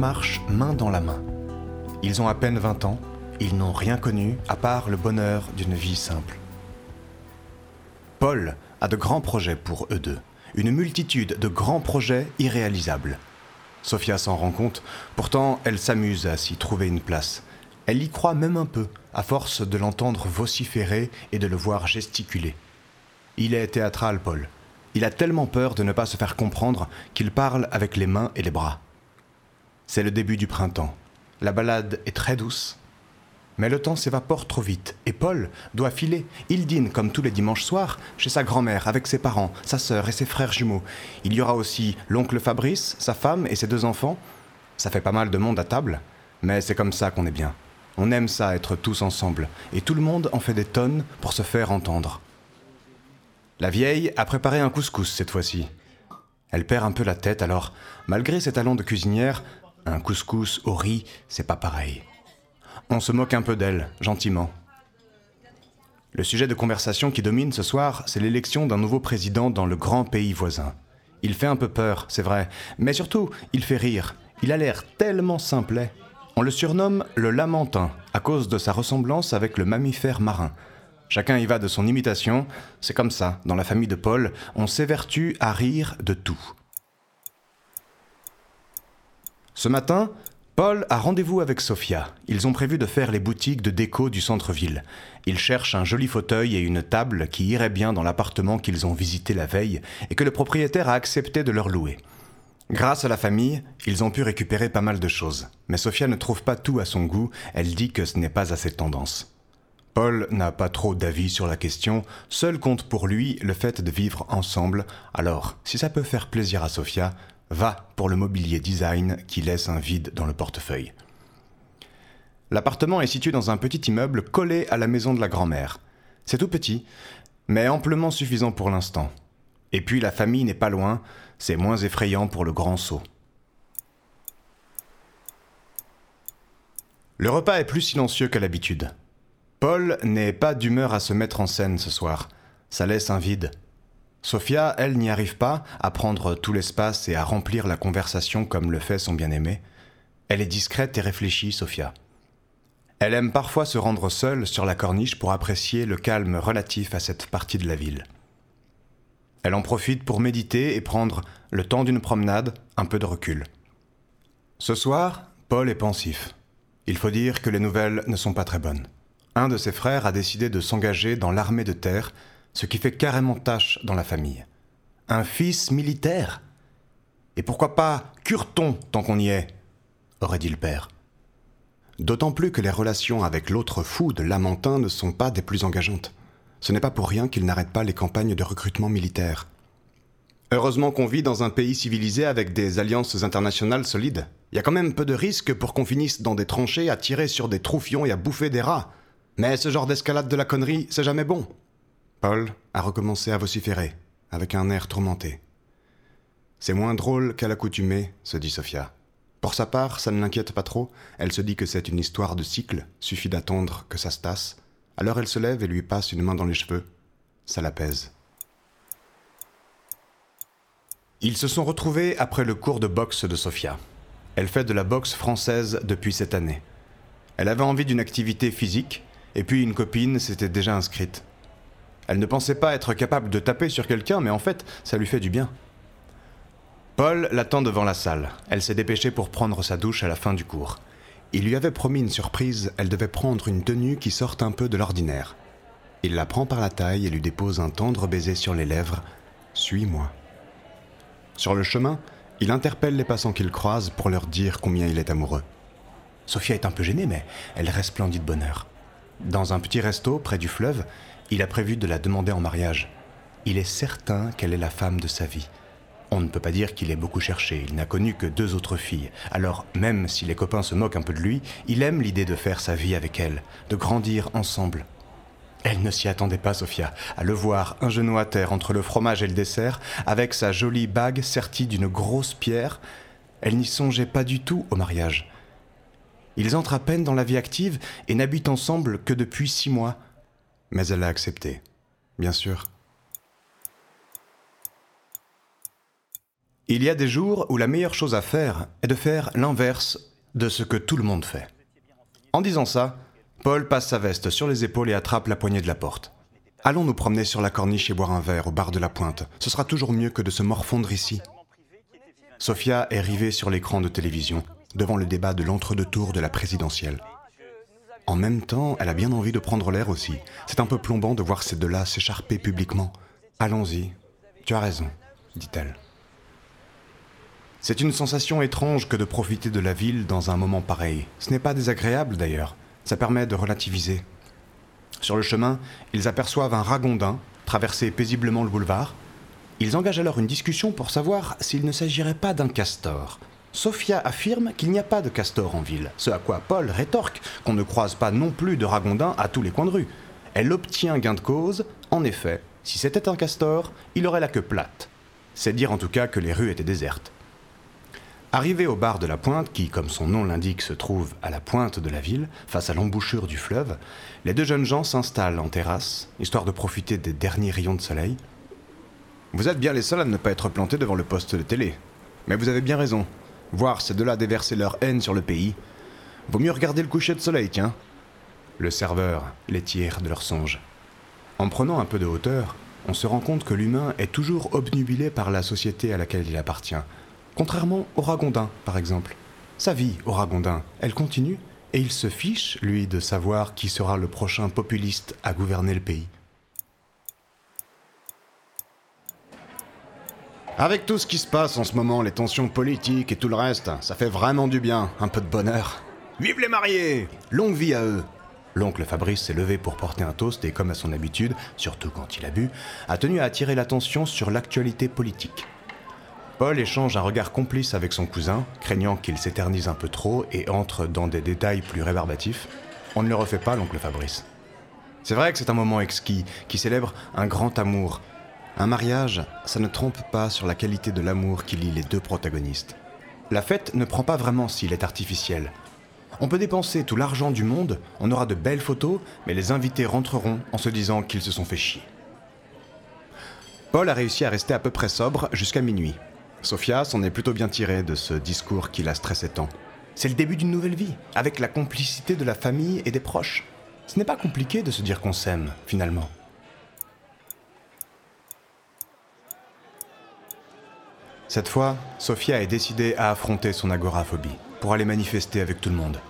marchent main dans la main. Ils ont à peine 20 ans, ils n'ont rien connu à part le bonheur d'une vie simple. Paul a de grands projets pour eux deux, une multitude de grands projets irréalisables. Sophia s'en rend compte, pourtant elle s'amuse à s'y trouver une place. Elle y croit même un peu, à force de l'entendre vociférer et de le voir gesticuler. Il est théâtral, Paul. Il a tellement peur de ne pas se faire comprendre qu'il parle avec les mains et les bras. C'est le début du printemps. La balade est très douce. Mais le temps s'évapore trop vite et Paul doit filer. Il dîne comme tous les dimanches soirs chez sa grand-mère avec ses parents, sa sœur et ses frères jumeaux. Il y aura aussi l'oncle Fabrice, sa femme et ses deux enfants. Ça fait pas mal de monde à table, mais c'est comme ça qu'on est bien. On aime ça être tous ensemble et tout le monde en fait des tonnes pour se faire entendre. La vieille a préparé un couscous cette fois-ci. Elle perd un peu la tête alors, malgré ses talents de cuisinière, un couscous au riz, c'est pas pareil. On se moque un peu d'elle, gentiment. Le sujet de conversation qui domine ce soir, c'est l'élection d'un nouveau président dans le grand pays voisin. Il fait un peu peur, c'est vrai, mais surtout, il fait rire. Il a l'air tellement simplet. On le surnomme le lamentin, à cause de sa ressemblance avec le mammifère marin. Chacun y va de son imitation, c'est comme ça, dans la famille de Paul, on s'évertue à rire de tout. Ce matin, Paul a rendez-vous avec Sophia. Ils ont prévu de faire les boutiques de déco du centre-ville. Ils cherchent un joli fauteuil et une table qui iraient bien dans l'appartement qu'ils ont visité la veille et que le propriétaire a accepté de leur louer. Grâce à la famille, ils ont pu récupérer pas mal de choses. Mais Sophia ne trouve pas tout à son goût, elle dit que ce n'est pas à ses tendances. Paul n'a pas trop d'avis sur la question, seul compte pour lui le fait de vivre ensemble, alors si ça peut faire plaisir à Sophia, va pour le mobilier design qui laisse un vide dans le portefeuille. L'appartement est situé dans un petit immeuble collé à la maison de la grand-mère. C'est tout petit, mais amplement suffisant pour l'instant. Et puis la famille n'est pas loin, c'est moins effrayant pour le grand saut. Le repas est plus silencieux qu'à l'habitude. Paul n'est pas d'humeur à se mettre en scène ce soir. Ça laisse un vide. Sophia, elle, n'y arrive pas à prendre tout l'espace et à remplir la conversation comme le fait son bien-aimé. Elle est discrète et réfléchie, Sophia. Elle aime parfois se rendre seule sur la corniche pour apprécier le calme relatif à cette partie de la ville. Elle en profite pour méditer et prendre, le temps d'une promenade, un peu de recul. Ce soir, Paul est pensif. Il faut dire que les nouvelles ne sont pas très bonnes un de ses frères a décidé de s'engager dans l'armée de terre, ce qui fait carrément tâche dans la famille. Un fils militaire? Et pourquoi pas Curton tant qu'on y est? aurait dit le père. D'autant plus que les relations avec l'autre fou de Lamentin ne sont pas des plus engageantes. Ce n'est pas pour rien qu'il n'arrête pas les campagnes de recrutement militaire. Heureusement qu'on vit dans un pays civilisé avec des alliances internationales solides. Il y a quand même peu de risques pour qu'on finisse dans des tranchées à tirer sur des troufions et à bouffer des rats. Mais ce genre d'escalade de la connerie, c'est jamais bon. Paul a recommencé à vociférer, avec un air tourmenté. C'est moins drôle qu'à l'accoutumée, se dit Sophia. Pour sa part, ça ne l'inquiète pas trop, elle se dit que c'est une histoire de cycle, suffit d'attendre que ça se tasse. Alors elle se lève et lui passe une main dans les cheveux. Ça l'apaise. Ils se sont retrouvés après le cours de boxe de Sophia. Elle fait de la boxe française depuis cette année. Elle avait envie d'une activité physique, et puis une copine s'était déjà inscrite. Elle ne pensait pas être capable de taper sur quelqu'un, mais en fait, ça lui fait du bien. Paul l'attend devant la salle. Elle s'est dépêchée pour prendre sa douche à la fin du cours. Il lui avait promis une surprise, elle devait prendre une tenue qui sorte un peu de l'ordinaire. Il la prend par la taille et lui dépose un tendre baiser sur les lèvres. Suis-moi. Sur le chemin, il interpelle les passants qu'il croise pour leur dire combien il est amoureux. Sophia est un peu gênée, mais elle resplendit de bonheur. Dans un petit resto près du fleuve, il a prévu de la demander en mariage. Il est certain qu'elle est la femme de sa vie. On ne peut pas dire qu'il ait beaucoup cherché, il n'a connu que deux autres filles. Alors, même si les copains se moquent un peu de lui, il aime l'idée de faire sa vie avec elle, de grandir ensemble. Elle ne s'y attendait pas, Sophia, à le voir un genou à terre entre le fromage et le dessert, avec sa jolie bague sertie d'une grosse pierre. Elle n'y songeait pas du tout au mariage. Ils entrent à peine dans la vie active et n'habitent ensemble que depuis six mois. Mais elle a accepté. Bien sûr. Il y a des jours où la meilleure chose à faire est de faire l'inverse de ce que tout le monde fait. En disant ça, Paul passe sa veste sur les épaules et attrape la poignée de la porte. Allons nous promener sur la corniche et boire un verre au bar de la pointe. Ce sera toujours mieux que de se morfondre ici. Sophia est rivée sur l'écran de télévision, devant le débat de l'entre-deux-tours de la présidentielle. En même temps, elle a bien envie de prendre l'air aussi. C'est un peu plombant de voir ces deux-là s'écharper publiquement. Allons-y. Tu as raison, dit-elle. C'est une sensation étrange que de profiter de la ville dans un moment pareil. Ce n'est pas désagréable d'ailleurs, ça permet de relativiser. Sur le chemin, ils aperçoivent un ragondin traverser paisiblement le boulevard. Ils engagent alors une discussion pour savoir s'il ne s'agirait pas d'un castor. Sophia affirme qu'il n'y a pas de castor en ville, ce à quoi Paul rétorque qu'on ne croise pas non plus de ragondins à tous les coins de rue. Elle obtient gain de cause, en effet, si c'était un castor, il aurait la queue plate. C'est dire en tout cas que les rues étaient désertes. Arrivé au bar de la Pointe, qui, comme son nom l'indique, se trouve à la pointe de la ville, face à l'embouchure du fleuve, les deux jeunes gens s'installent en terrasse, histoire de profiter des derniers rayons de soleil. Vous êtes bien les seuls à ne pas être plantés devant le poste de télé. Mais vous avez bien raison. Voir ces deux-là déverser leur haine sur le pays. Vaut mieux regarder le coucher de soleil, tiens. Le serveur les tire de leur songe. En prenant un peu de hauteur, on se rend compte que l'humain est toujours obnubilé par la société à laquelle il appartient Contrairement au Ragondin, par exemple. Sa vie au Ragondin, elle continue, et il se fiche, lui, de savoir qui sera le prochain populiste à gouverner le pays. Avec tout ce qui se passe en ce moment, les tensions politiques et tout le reste, ça fait vraiment du bien, un peu de bonheur. Vive les mariés Longue vie à eux L'oncle Fabrice s'est levé pour porter un toast et, comme à son habitude, surtout quand il a bu, a tenu à attirer l'attention sur l'actualité politique. Paul échange un regard complice avec son cousin, craignant qu'il s'éternise un peu trop et entre dans des détails plus rébarbatifs. On ne le refait pas, l'oncle Fabrice. C'est vrai que c'est un moment exquis, qui célèbre un grand amour. Un mariage, ça ne trompe pas sur la qualité de l'amour qui lie les deux protagonistes. La fête ne prend pas vraiment s'il est artificiel. On peut dépenser tout l'argent du monde, on aura de belles photos, mais les invités rentreront en se disant qu'ils se sont fait chier. Paul a réussi à rester à peu près sobre jusqu'à minuit. Sophia s'en est plutôt bien tirée de ce discours qui la stressait tant. C'est le début d'une nouvelle vie, avec la complicité de la famille et des proches. Ce n'est pas compliqué de se dire qu'on s'aime, finalement. Cette fois, Sophia est décidée à affronter son agoraphobie, pour aller manifester avec tout le monde.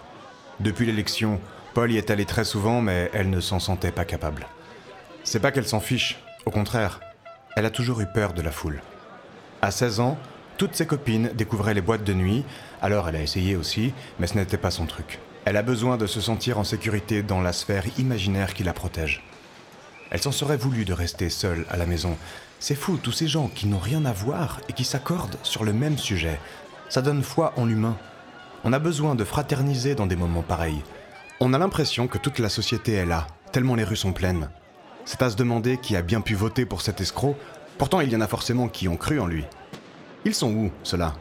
Depuis l'élection, Paul y est allé très souvent, mais elle ne s'en sentait pas capable. C'est pas qu'elle s'en fiche, au contraire, elle a toujours eu peur de la foule. À 16 ans, toutes ses copines découvraient les boîtes de nuit, alors elle a essayé aussi, mais ce n'était pas son truc. Elle a besoin de se sentir en sécurité dans la sphère imaginaire qui la protège. Elle s'en serait voulu de rester seule à la maison. C'est fou, tous ces gens qui n'ont rien à voir et qui s'accordent sur le même sujet. Ça donne foi en l'humain. On a besoin de fraterniser dans des moments pareils. On a l'impression que toute la société est là, tellement les rues sont pleines. C'est à se demander qui a bien pu voter pour cet escroc Pourtant, il y en a forcément qui ont cru en lui. Ils sont où, ceux-là?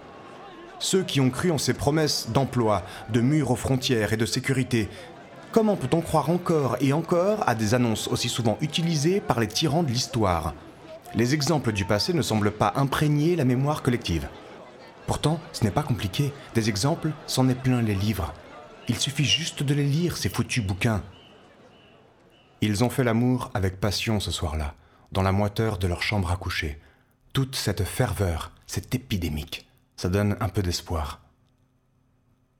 Ceux qui ont cru en ses promesses d'emploi, de murs aux frontières et de sécurité. Comment peut-on croire encore et encore à des annonces aussi souvent utilisées par les tyrans de l'histoire? Les exemples du passé ne semblent pas imprégner la mémoire collective. Pourtant, ce n'est pas compliqué. Des exemples, c'en est plein les livres. Il suffit juste de les lire, ces foutus bouquins. Ils ont fait l'amour avec passion ce soir-là dans la moiteur de leur chambre à coucher. Toute cette ferveur, c'est épidémique. Ça donne un peu d'espoir.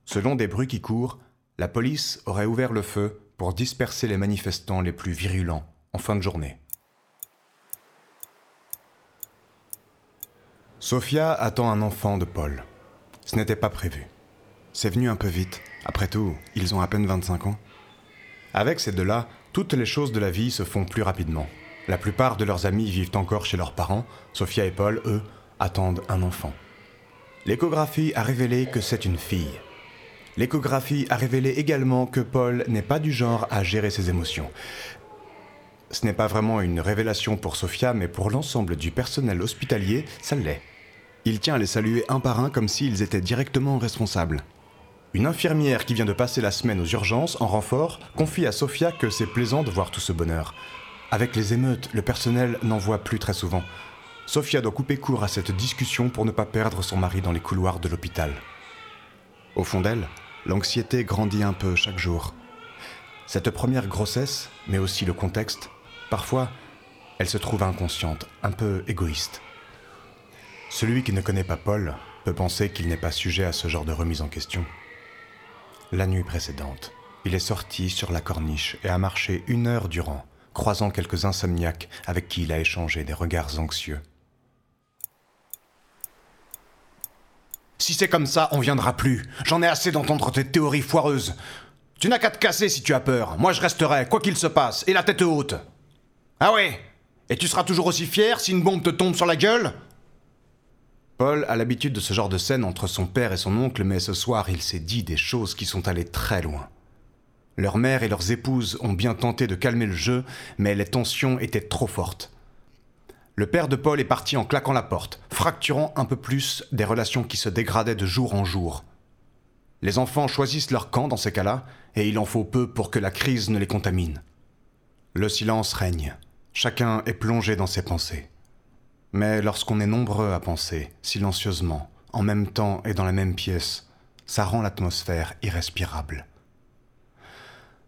Selon des bruits qui courent, la police aurait ouvert le feu pour disperser les manifestants les plus virulents en fin de journée. Sophia attend un enfant de Paul. Ce n'était pas prévu. C'est venu un peu vite. Après tout, ils ont à peine 25 ans. Avec ces deux-là, toutes les choses de la vie se font plus rapidement. La plupart de leurs amis vivent encore chez leurs parents. Sophia et Paul, eux, attendent un enfant. L'échographie a révélé que c'est une fille. L'échographie a révélé également que Paul n'est pas du genre à gérer ses émotions. Ce n'est pas vraiment une révélation pour Sophia, mais pour l'ensemble du personnel hospitalier, ça l'est. Il tient à les saluer un par un comme s'ils étaient directement responsables. Une infirmière qui vient de passer la semaine aux urgences en renfort confie à Sophia que c'est plaisant de voir tout ce bonheur. Avec les émeutes, le personnel n'en voit plus très souvent. Sophia doit couper court à cette discussion pour ne pas perdre son mari dans les couloirs de l'hôpital. Au fond d'elle, l'anxiété grandit un peu chaque jour. Cette première grossesse, mais aussi le contexte, parfois, elle se trouve inconsciente, un peu égoïste. Celui qui ne connaît pas Paul peut penser qu'il n'est pas sujet à ce genre de remise en question. La nuit précédente, il est sorti sur la corniche et a marché une heure durant, croisant quelques insomniaques avec qui il a échangé des regards anxieux. Si c'est comme ça, on viendra plus. J'en ai assez d'entendre tes théories foireuses. Tu n'as qu'à te casser si tu as peur. Moi je resterai, quoi qu'il se passe, et la tête haute. Ah ouais? Et tu seras toujours aussi fier si une bombe te tombe sur la gueule? Paul a l'habitude de ce genre de scène entre son père et son oncle, mais ce soir il s'est dit des choses qui sont allées très loin. Leur mère et leurs épouses ont bien tenté de calmer le jeu, mais les tensions étaient trop fortes. Le père de Paul est parti en claquant la porte, fracturant un peu plus des relations qui se dégradaient de jour en jour. Les enfants choisissent leur camp dans ces cas-là, et il en faut peu pour que la crise ne les contamine. Le silence règne. Chacun est plongé dans ses pensées. Mais lorsqu'on est nombreux à penser, silencieusement, en même temps et dans la même pièce, ça rend l'atmosphère irrespirable.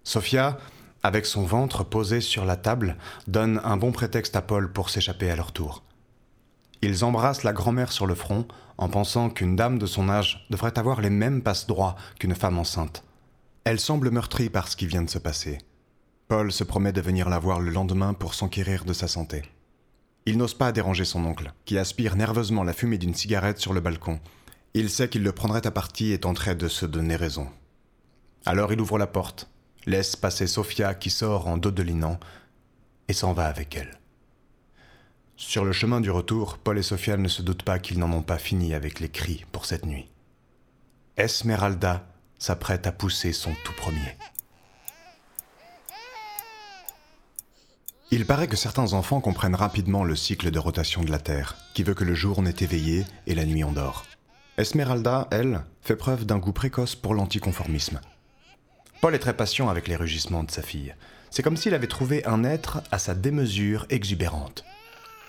Sophia, avec son ventre posé sur la table, donne un bon prétexte à Paul pour s'échapper à leur tour. Ils embrassent la grand-mère sur le front en pensant qu'une dame de son âge devrait avoir les mêmes passe-droits qu'une femme enceinte. Elle semble meurtrie par ce qui vient de se passer. Paul se promet de venir la voir le lendemain pour s'enquérir de sa santé. Il n'ose pas déranger son oncle, qui aspire nerveusement la fumée d'une cigarette sur le balcon. Il sait qu'il le prendrait à partie et tenterait de se donner raison. Alors il ouvre la porte, laisse passer Sophia qui sort en dodelinant et s'en va avec elle. Sur le chemin du retour, Paul et Sophia ne se doutent pas qu'ils n'en ont pas fini avec les cris pour cette nuit. Esmeralda s'apprête à pousser son tout premier. Il paraît que certains enfants comprennent rapidement le cycle de rotation de la Terre, qui veut que le jour n'est éveillé et la nuit endort. Esmeralda, elle, fait preuve d'un goût précoce pour l'anticonformisme. Paul est très patient avec les rugissements de sa fille. C'est comme s'il avait trouvé un être à sa démesure exubérante.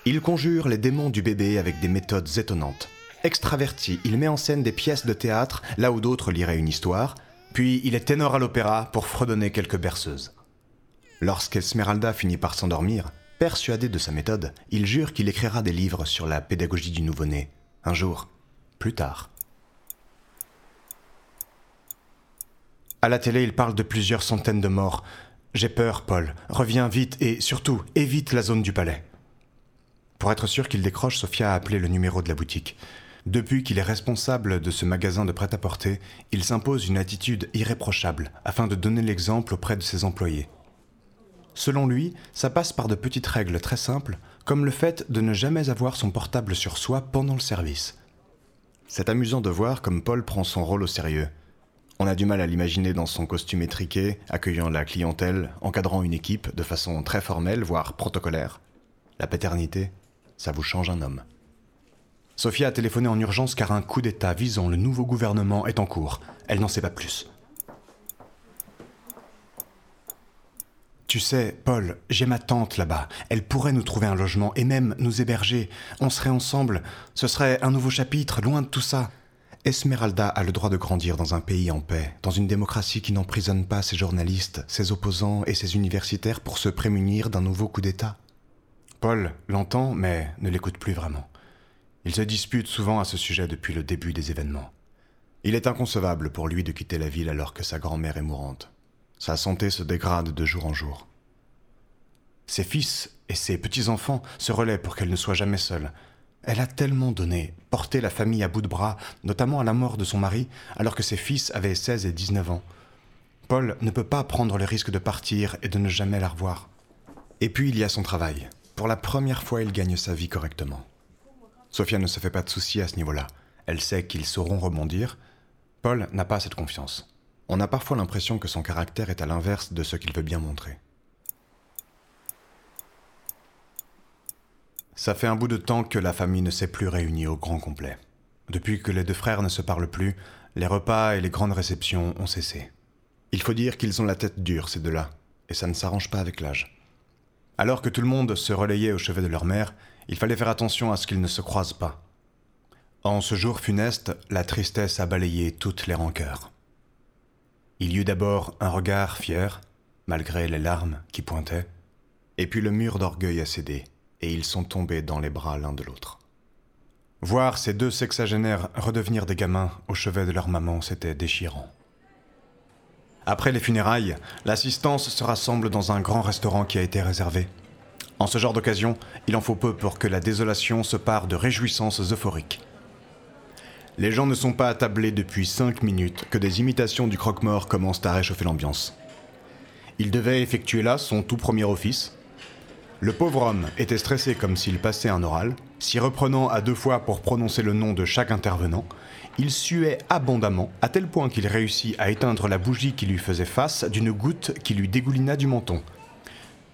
Il conjure les démons du bébé avec des méthodes étonnantes. Extraverti, il met en scène des pièces de théâtre là où d'autres liraient une histoire, puis il est ténor à l'opéra pour fredonner quelques berceuses. Lorsqu'Esmeralda finit par s'endormir, persuadé de sa méthode, il jure qu'il écrira des livres sur la pédagogie du nouveau-né, un jour, plus tard. À la télé, il parle de plusieurs centaines de morts. J'ai peur, Paul. Reviens vite et surtout, évite la zone du palais. Pour être sûr qu'il décroche, Sophia a appelé le numéro de la boutique. Depuis qu'il est responsable de ce magasin de prêt-à-porter, il s'impose une attitude irréprochable afin de donner l'exemple auprès de ses employés. Selon lui, ça passe par de petites règles très simples, comme le fait de ne jamais avoir son portable sur soi pendant le service. C'est amusant de voir comme Paul prend son rôle au sérieux. On a du mal à l'imaginer dans son costume étriqué, accueillant la clientèle, encadrant une équipe de façon très formelle, voire protocolaire. La paternité, ça vous change un homme. Sophia a téléphoné en urgence car un coup d'État visant le nouveau gouvernement est en cours. Elle n'en sait pas plus. Tu sais, Paul, j'ai ma tante là-bas. Elle pourrait nous trouver un logement et même nous héberger. On serait ensemble. Ce serait un nouveau chapitre, loin de tout ça. Esmeralda a le droit de grandir dans un pays en paix, dans une démocratie qui n'emprisonne pas ses journalistes, ses opposants et ses universitaires pour se prémunir d'un nouveau coup d'État. Paul l'entend, mais ne l'écoute plus vraiment. Il se dispute souvent à ce sujet depuis le début des événements. Il est inconcevable pour lui de quitter la ville alors que sa grand-mère est mourante. Sa santé se dégrade de jour en jour. Ses fils et ses petits-enfants se relaient pour qu'elle ne soit jamais seule. Elle a tellement donné, porté la famille à bout de bras, notamment à la mort de son mari, alors que ses fils avaient 16 et 19 ans. Paul ne peut pas prendre le risque de partir et de ne jamais la revoir. Et puis il y a son travail. Pour la première fois, il gagne sa vie correctement. Sophia ne se fait pas de soucis à ce niveau-là. Elle sait qu'ils sauront rebondir. Paul n'a pas cette confiance. On a parfois l'impression que son caractère est à l'inverse de ce qu'il veut bien montrer. Ça fait un bout de temps que la famille ne s'est plus réunie au grand complet. Depuis que les deux frères ne se parlent plus, Les repas et les grandes réceptions ont cessé. Il faut dire qu'ils ont la tête dure, ces deux-là, et ça ne s'arrange pas avec l'âge. Alors que tout le monde se relayait au chevet de leur mère, il fallait faire attention à ce qu'ils ne se croisent pas. En ce jour funeste, la tristesse a balayé toutes les rancœurs. Il y eut d'abord un regard fier, malgré les larmes qui pointaient, et puis le mur d'orgueil a cédé, et ils sont tombés dans les bras l'un de l'autre. Voir ces deux sexagénaires redevenir des gamins au chevet de leur maman, c'était déchirant. Après les funérailles, l'assistance se rassemble dans un grand restaurant qui a été réservé. En ce genre d'occasion, il en faut peu pour que la désolation se pare de réjouissances euphoriques. Les gens ne sont pas attablés depuis cinq minutes que des imitations du croque-mort commencent à réchauffer l'ambiance. Il devait effectuer là son tout premier office. Le pauvre homme était stressé comme s'il passait un oral, s'y reprenant à deux fois pour prononcer le nom de chaque intervenant, il suait abondamment, à tel point qu'il réussit à éteindre la bougie qui lui faisait face d'une goutte qui lui dégoulina du menton.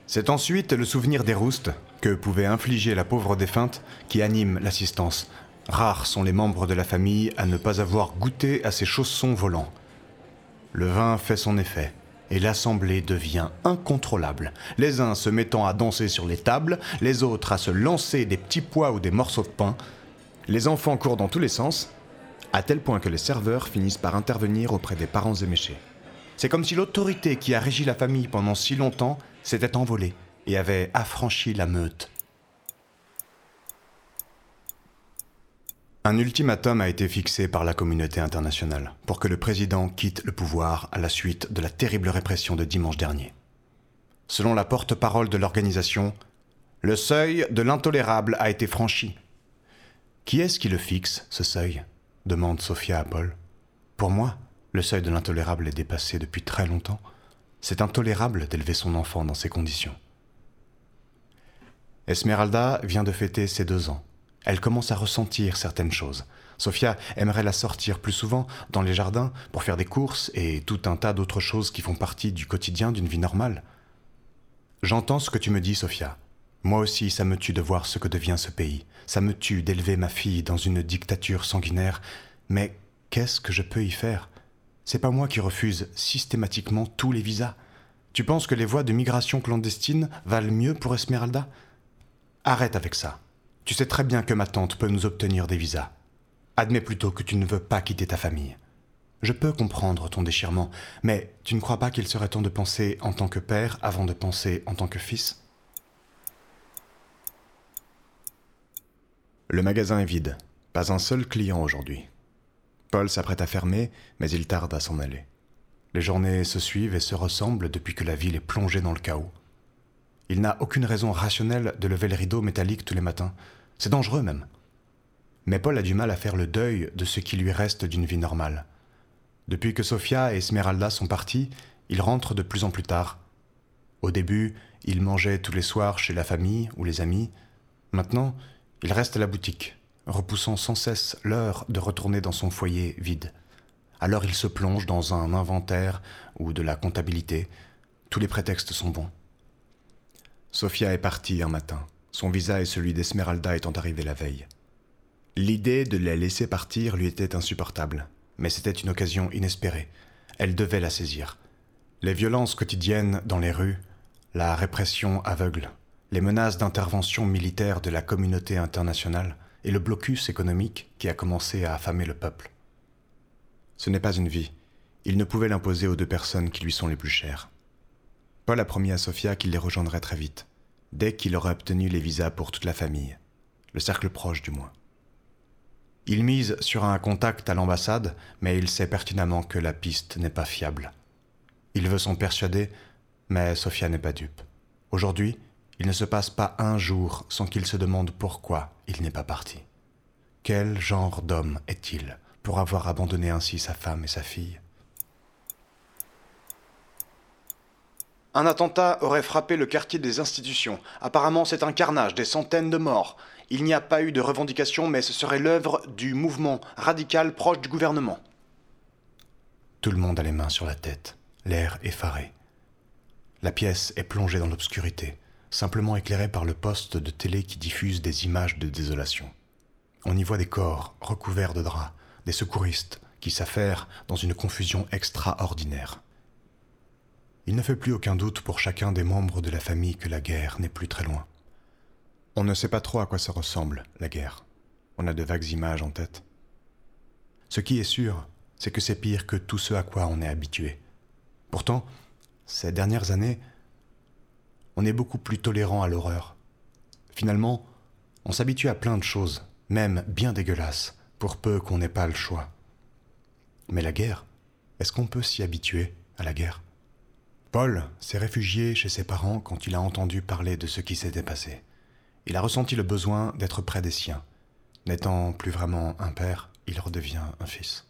C'est ensuite le souvenir des roustes, que pouvait infliger la pauvre défunte, qui anime l'assistance. Rares sont les membres de la famille à ne pas avoir goûté à ces chaussons volants. Le vin fait son effet, et l'assemblée devient incontrôlable, les uns se mettant à danser sur les tables, les autres à se lancer des petits pois ou des morceaux de pain. Les enfants courent dans tous les sens, à tel point que les serveurs finissent par intervenir auprès des parents éméchés. C'est comme si l'autorité qui a régi la famille pendant si longtemps s'était envolée et avait affranchi la meute. Un ultimatum a été fixé par la communauté internationale pour que le président quitte le pouvoir à la suite de la terrible répression de dimanche dernier. Selon la porte-parole de l'organisation, le seuil de l'intolérable a été franchi. Qui est-ce qui le fixe, ce seuil? demande Sophia à Paul. Pour moi, le seuil de l'intolérable est dépassé depuis très longtemps. C'est intolérable d'élever son enfant dans ces conditions. Esmeralda vient de fêter ses deux ans. Elle commence à ressentir certaines choses. Sophia aimerait la sortir plus souvent dans les jardins pour faire des courses et tout un tas d'autres choses qui font partie du quotidien d'une vie normale. J'entends ce que tu me dis, Sophia. Moi aussi, ça me tue de voir ce que devient ce pays. Ça me tue d'élever ma fille dans une dictature sanguinaire. Mais qu'est-ce que je peux y faire? C'est pas moi qui refuse systématiquement tous les visas. Tu penses que les voies de migration clandestine valent mieux pour Esmeralda? Arrête avec ça. Tu sais très bien que ma tante peut nous obtenir des visas. Admets plutôt que tu ne veux pas quitter ta famille. Je peux comprendre ton déchirement, mais tu ne crois pas qu'il serait temps de penser en tant que père avant de penser en tant que fils? Le magasin est vide. Pas un seul client aujourd'hui. Paul s'apprête à fermer, mais il tarde à s'en aller. Les journées se suivent et se ressemblent depuis que la ville est plongée dans le chaos. Il n'a aucune raison rationnelle de lever le rideau métallique tous les matins. C'est dangereux même. Mais Paul a du mal à faire le deuil de ce qui lui reste d'une vie normale. Depuis que Sofia et Esmeralda sont partis, il rentre de plus en plus tard. Au début, il mangeait tous les soirs chez la famille ou les amis. Maintenant, il reste à la boutique, repoussant sans cesse l'heure de retourner dans son foyer vide. Alors il se plonge dans un inventaire ou de la comptabilité. Tous les prétextes sont bons. Sophia est partie un matin, son visa et celui d'Esmeralda étant arrivés la veille. L'idée de la laisser partir lui était insupportable, mais c'était une occasion inespérée. Elle devait la saisir. Les violences quotidiennes dans les rues, la répression aveugle, les menaces d'intervention militaire de la communauté internationale et le blocus économique qui a commencé à affamer le peuple. Ce n'est pas une vie. Il ne pouvait l'imposer aux deux personnes qui lui sont les plus chères. Paul a promis à Sofia qu'il les rejoindrait très vite, dès qu'il aurait obtenu les visas pour toute la famille, le cercle proche du moins. Il mise sur un contact à l'ambassade, mais il sait pertinemment que la piste n'est pas fiable. Il veut s'en persuader, mais Sofia n'est pas dupe. Aujourd'hui, il ne se passe pas un jour sans qu'il se demande pourquoi il n'est pas parti. Quel genre d'homme est-il pour avoir abandonné ainsi sa femme et sa fille? Un attentat aurait frappé le quartier des institutions. Apparemment, c'est un carnage, des centaines de morts. Il n'y a pas eu de revendication, mais ce serait l'œuvre du mouvement radical proche du gouvernement. Tout le monde a les mains sur la tête, l'air effaré. La pièce est plongée dans l'obscurité simplement éclairé par le poste de télé qui diffuse des images de désolation. On y voit des corps recouverts de draps, des secouristes qui s'affairent dans une confusion extraordinaire. Il ne fait plus aucun doute pour chacun des membres de la famille que la guerre n'est plus très loin. On ne sait pas trop à quoi ça ressemble, la guerre. On a de vagues images en tête. Ce qui est sûr, c'est que c'est pire que tout ce à quoi on est habitué. Pourtant, ces dernières années, on est beaucoup plus tolérant à l'horreur. Finalement, on s'habitue à plein de choses, même bien dégueulasses, pour peu qu'on n'ait pas le choix. Mais la guerre, est-ce qu'on peut s'y habituer à la guerre? Paul s'est réfugié chez ses parents quand il a entendu parler de ce qui s'était passé. Il a ressenti le besoin d'être près des siens. N'étant plus vraiment un père, il redevient un fils.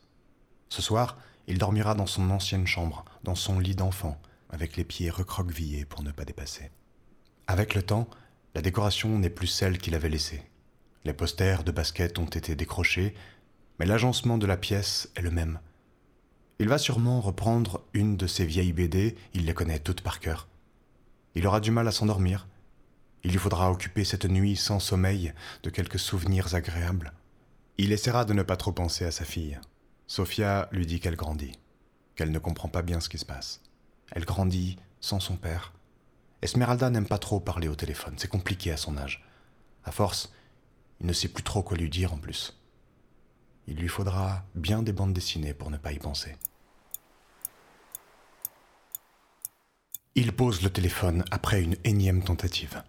Ce soir, il dormira dans son ancienne chambre, dans son lit d'enfant, avec les pieds recroquevillés pour ne pas dépasser. Avec le temps, la décoration n'est plus celle qu'il avait laissée. Les posters de basket ont été décrochés, mais l'agencement de la pièce est le même. Il va sûrement reprendre une de ses vieilles BD, il les connaît toutes par cœur. Il aura du mal à s'endormir. Il lui faudra occuper cette nuit sans sommeil de quelques souvenirs agréables. Il essaiera de ne pas trop penser à sa fille. Sophia lui dit qu'elle grandit, qu'elle ne comprend pas bien ce qui se passe. Elle grandit sans son père. Esmeralda n'aime pas trop parler au téléphone, c'est compliqué à son âge. À force, il ne sait plus trop quoi lui dire en plus. Il lui faudra bien des bandes dessinées pour ne pas y penser. Il pose le téléphone après une énième tentative.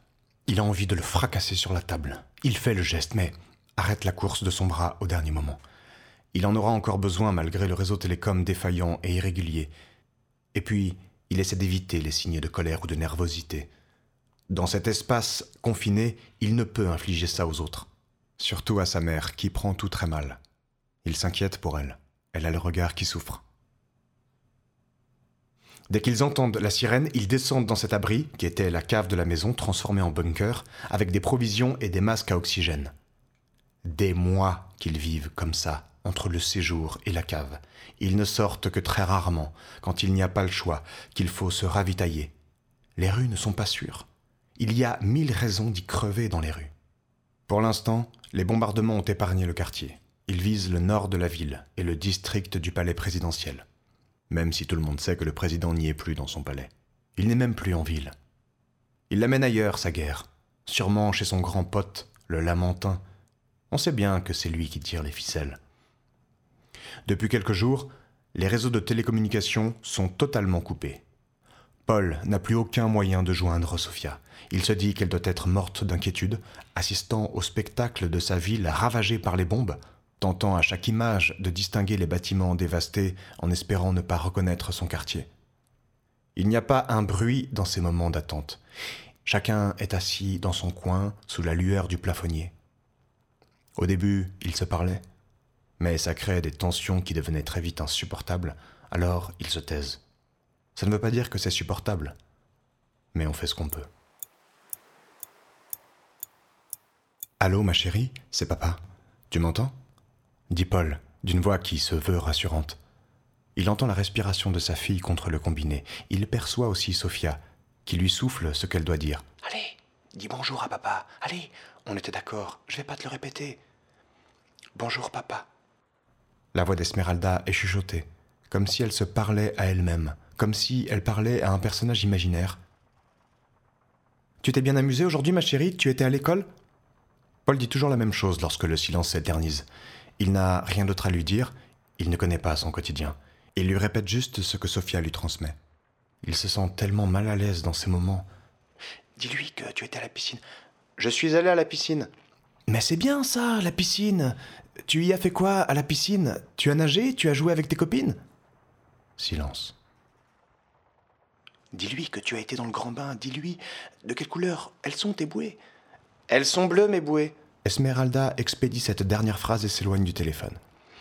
Il a envie de le fracasser sur la table. Il fait le geste, mais arrête la course de son bras au dernier moment. Il en aura encore besoin malgré le réseau télécom défaillant et irrégulier. Et puis, il essaie d'éviter les signes de colère ou de nervosité. Dans cet espace confiné, il ne peut infliger ça aux autres. Surtout à sa mère, qui prend tout très mal. Il s'inquiète pour elle. Elle a le regard qui souffre. Dès qu'ils entendent la sirène, ils descendent dans cet abri, qui était la cave de la maison transformée en bunker, avec des provisions et des masques à oxygène. Des mois qu'ils vivent comme ça, entre le séjour et la cave. Ils ne sortent que très rarement, quand il n'y a pas le choix, qu'il faut se ravitailler. Les rues ne sont pas sûres. Il y a mille raisons d'y crever dans les rues. Pour l'instant, les bombardements ont épargné le quartier. Ils visent le nord de la ville et le district du palais présidentiel même si tout le monde sait que le président n'y est plus dans son palais. Il n'est même plus en ville. Il l'amène ailleurs, sa guerre, sûrement chez son grand pote, le Lamentin. On sait bien que c'est lui qui tire les ficelles. Depuis quelques jours, les réseaux de télécommunications sont totalement coupés. Paul n'a plus aucun moyen de joindre Sophia. Il se dit qu'elle doit être morte d'inquiétude, assistant au spectacle de sa ville ravagée par les bombes, tentant à chaque image de distinguer les bâtiments dévastés en espérant ne pas reconnaître son quartier. Il n'y a pas un bruit dans ces moments d'attente. Chacun est assis dans son coin sous la lueur du plafonnier. Au début, ils se parlaient, mais ça crée des tensions qui devenaient très vite insupportables, alors ils se taisent. Ça ne veut pas dire que c'est supportable, mais on fait ce qu'on peut. Allô, ma chérie, c'est papa. Tu m'entends? Dit Paul, d'une voix qui se veut rassurante. Il entend la respiration de sa fille contre le combiné. Il perçoit aussi Sophia, qui lui souffle ce qu'elle doit dire. Allez, dis bonjour à papa. Allez, on était d'accord, je vais pas te le répéter. Bonjour papa. La voix d'Esmeralda est chuchotée, comme si elle se parlait à elle-même, comme si elle parlait à un personnage imaginaire. Tu t'es bien amusée aujourd'hui, ma chérie? Tu étais à l'école? Paul dit toujours la même chose lorsque le silence s'éternise. Il n'a rien d'autre à lui dire, il ne connaît pas son quotidien. Il lui répète juste ce que Sophia lui transmet. Il se sent tellement mal à l'aise dans ces moments. Dis-lui que tu étais à la piscine. Je suis allé à la piscine. Mais c'est bien ça, la piscine. Tu y as fait quoi à la piscine? Tu as nagé? Tu as joué avec tes copines? Silence. Dis-lui que tu as été dans le grand bain. Dis-lui de quelle couleur elles sont tes bouées. Elles sont bleues, mes bouées. Esmeralda expédie cette dernière phrase et s'éloigne du téléphone.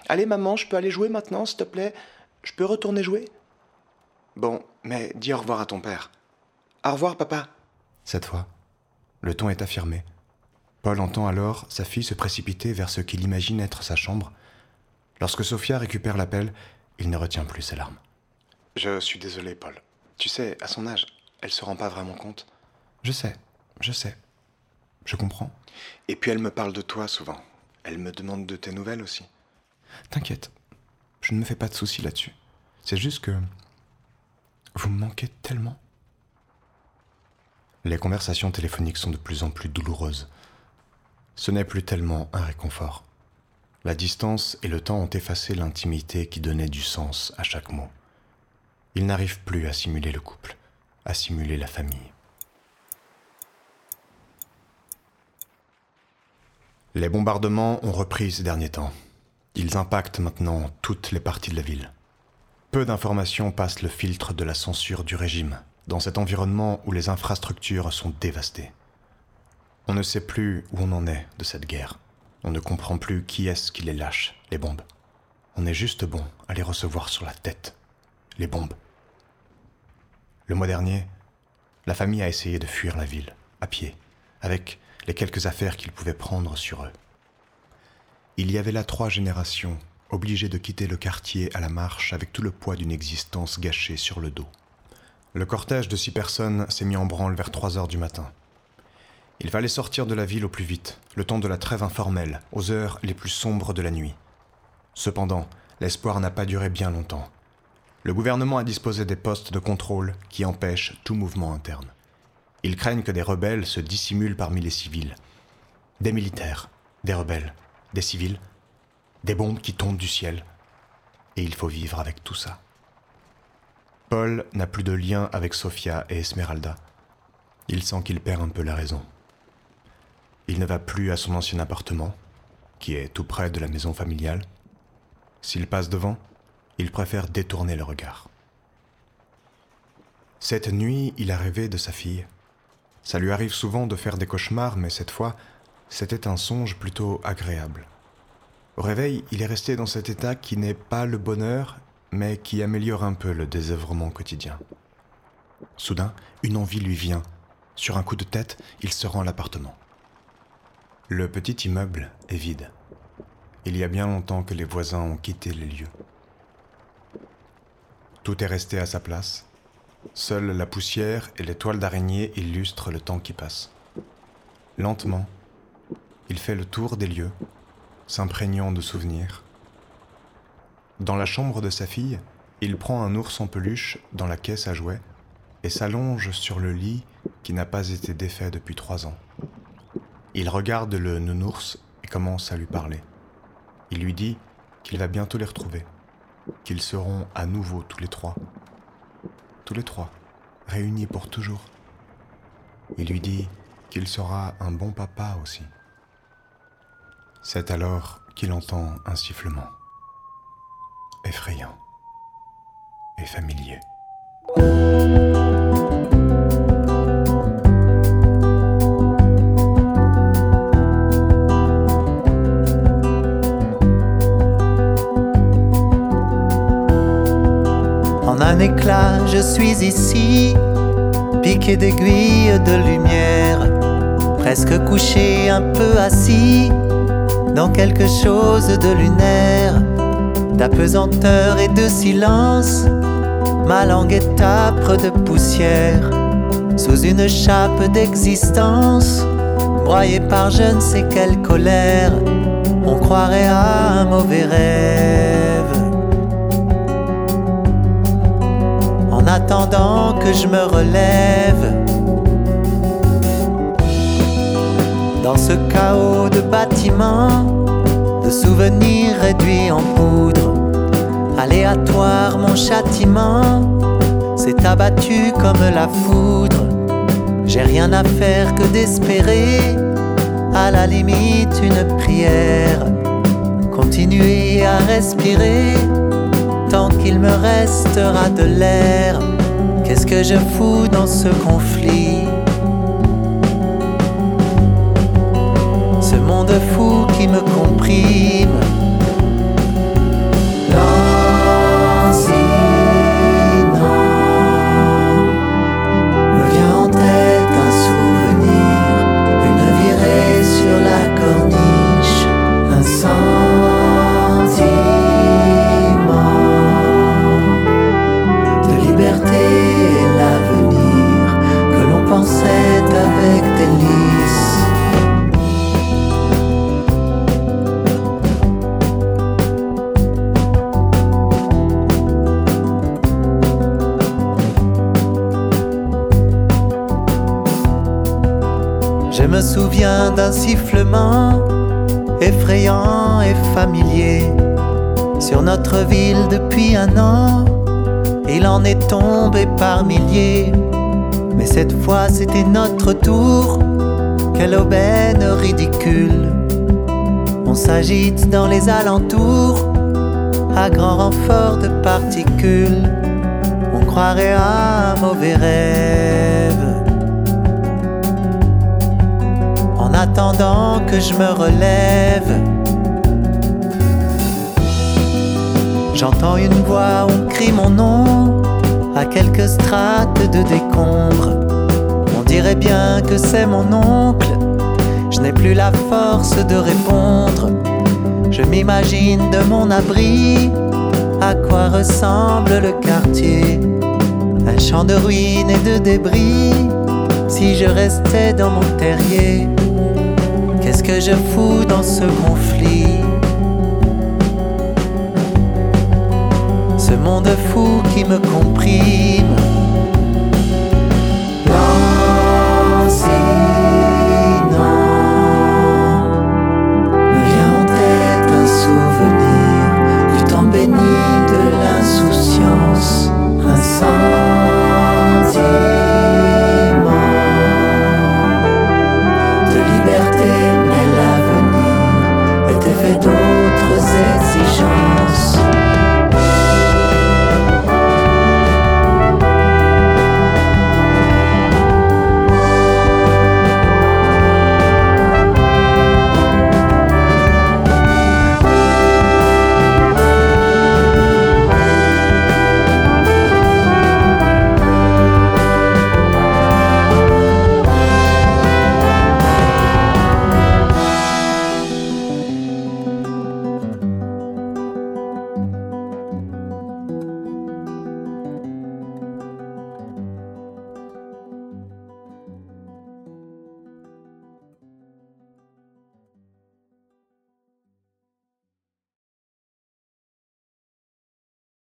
Allez, maman, je peux aller jouer maintenant, s'il te plaît? Je peux retourner jouer? Bon, mais dis au revoir à ton père. Au revoir, papa. Cette fois, le ton est affirmé. Paul entend alors sa fille se précipiter vers ce qu'il imagine être sa chambre. Lorsque Sophia récupère l'appel, il ne retient plus ses larmes. Je suis désolé, Paul. Tu sais, à son âge, elle se rend pas vraiment compte. Je sais, je sais. Je comprends. Et puis elle me parle de toi souvent. Elle me demande de tes nouvelles aussi. T'inquiète. Je ne me fais pas de soucis là-dessus. C'est juste que vous me manquez tellement. Les conversations téléphoniques sont de plus en plus douloureuses. Ce n'est plus tellement un réconfort. La distance et le temps ont effacé l'intimité qui donnait du sens à chaque mot. Il n'arrive plus à simuler le couple, à simuler la famille. Les bombardements ont repris ces derniers temps. Ils impactent maintenant toutes les parties de la ville. Peu d'informations passent le filtre de la censure du régime, dans cet environnement où les infrastructures sont dévastées. On ne sait plus où on en est de cette guerre. On ne comprend plus qui est-ce qui les lâche, les bombes. On est juste bon à les recevoir sur la tête, les bombes. Le mois dernier, la famille a essayé de fuir la ville, à pied, avec les quelques affaires qu'ils pouvaient prendre sur eux. Il y avait là trois générations, obligées de quitter le quartier à la marche avec tout le poids d'une existence gâchée sur le dos. Le cortège de six personnes s'est mis en branle vers 3 heures du matin. Il fallait sortir de la ville au plus vite, le temps de la trêve informelle, aux heures les plus sombres de la nuit. Cependant, l'espoir n'a pas duré bien longtemps. Le gouvernement a disposé des postes de contrôle qui empêchent tout mouvement interne. Ils craignent que des rebelles se dissimulent parmi les civils. Des militaires, des rebelles, des civils, des bombes qui tombent du ciel. Et il faut vivre avec tout ça. Paul n'a plus de lien avec Sofia et Esmeralda. Il sent qu'il perd un peu la raison. Il ne va plus à son ancien appartement, qui est tout près de la maison familiale. S'il passe devant, il préfère détourner le regard. Cette nuit, il a rêvé de sa fille. Ça lui arrive souvent de faire des cauchemars, mais cette fois, c'était un songe plutôt agréable. Au réveil, il est resté dans cet état qui n'est pas le bonheur, mais qui améliore un peu le désœuvrement quotidien. Soudain, une envie lui vient. Sur un coup de tête, il se rend à l'appartement. Le petit immeuble est vide. Il y a bien longtemps que les voisins ont quitté les lieux. Tout est resté à sa place. Seule la poussière et les toiles d'araignée illustrent le temps qui passe. Lentement, il fait le tour des lieux, s'imprégnant de souvenirs. Dans la chambre de sa fille, il prend un ours en peluche dans la caisse à jouets et s'allonge sur le lit qui n'a pas été défait depuis trois ans. Il regarde le nounours et commence à lui parler. Il lui dit qu'il va bientôt les retrouver, qu'ils seront à nouveau tous les trois. Les trois, réunis pour toujours. Il lui dit qu'il sera un bon papa aussi. C'est alors qu'il entend un sifflement, effrayant et familier. Éclat, je suis ici, piqué d'aiguilles de lumière, presque couché un peu assis dans quelque chose de lunaire, d'apesanteur et de silence. Ma langue est âpre de poussière, sous une chape d'existence, broyée par je ne sais quelle colère, on croirait à un mauvais rêve. Attendant que je me relève. Dans ce chaos de bâtiments, de souvenirs réduits en poudre, aléatoire mon châtiment s'est abattu comme la foudre. J'ai rien à faire que d'espérer, à la limite une prière, continuer à respirer tant qu'il me restera de l'air. Qu'est-ce que je fous dans ce conflit? Ce monde fou qui me comprime. S'agite dans les alentours à grand renfort de particules. On croirait à un mauvais rêve. En attendant que je me relève, j'entends une voix, on crie mon nom à quelques strates de décombres. On dirait bien que c'est mon oncle je n'ai plus la force de répondre. Je m'imagine de mon abri à quoi ressemble le quartier? Un champ de ruines et de débris. Si je restais dans mon terrier, qu'est-ce que je fous dans ce conflit? Ce monde fou qui me comprime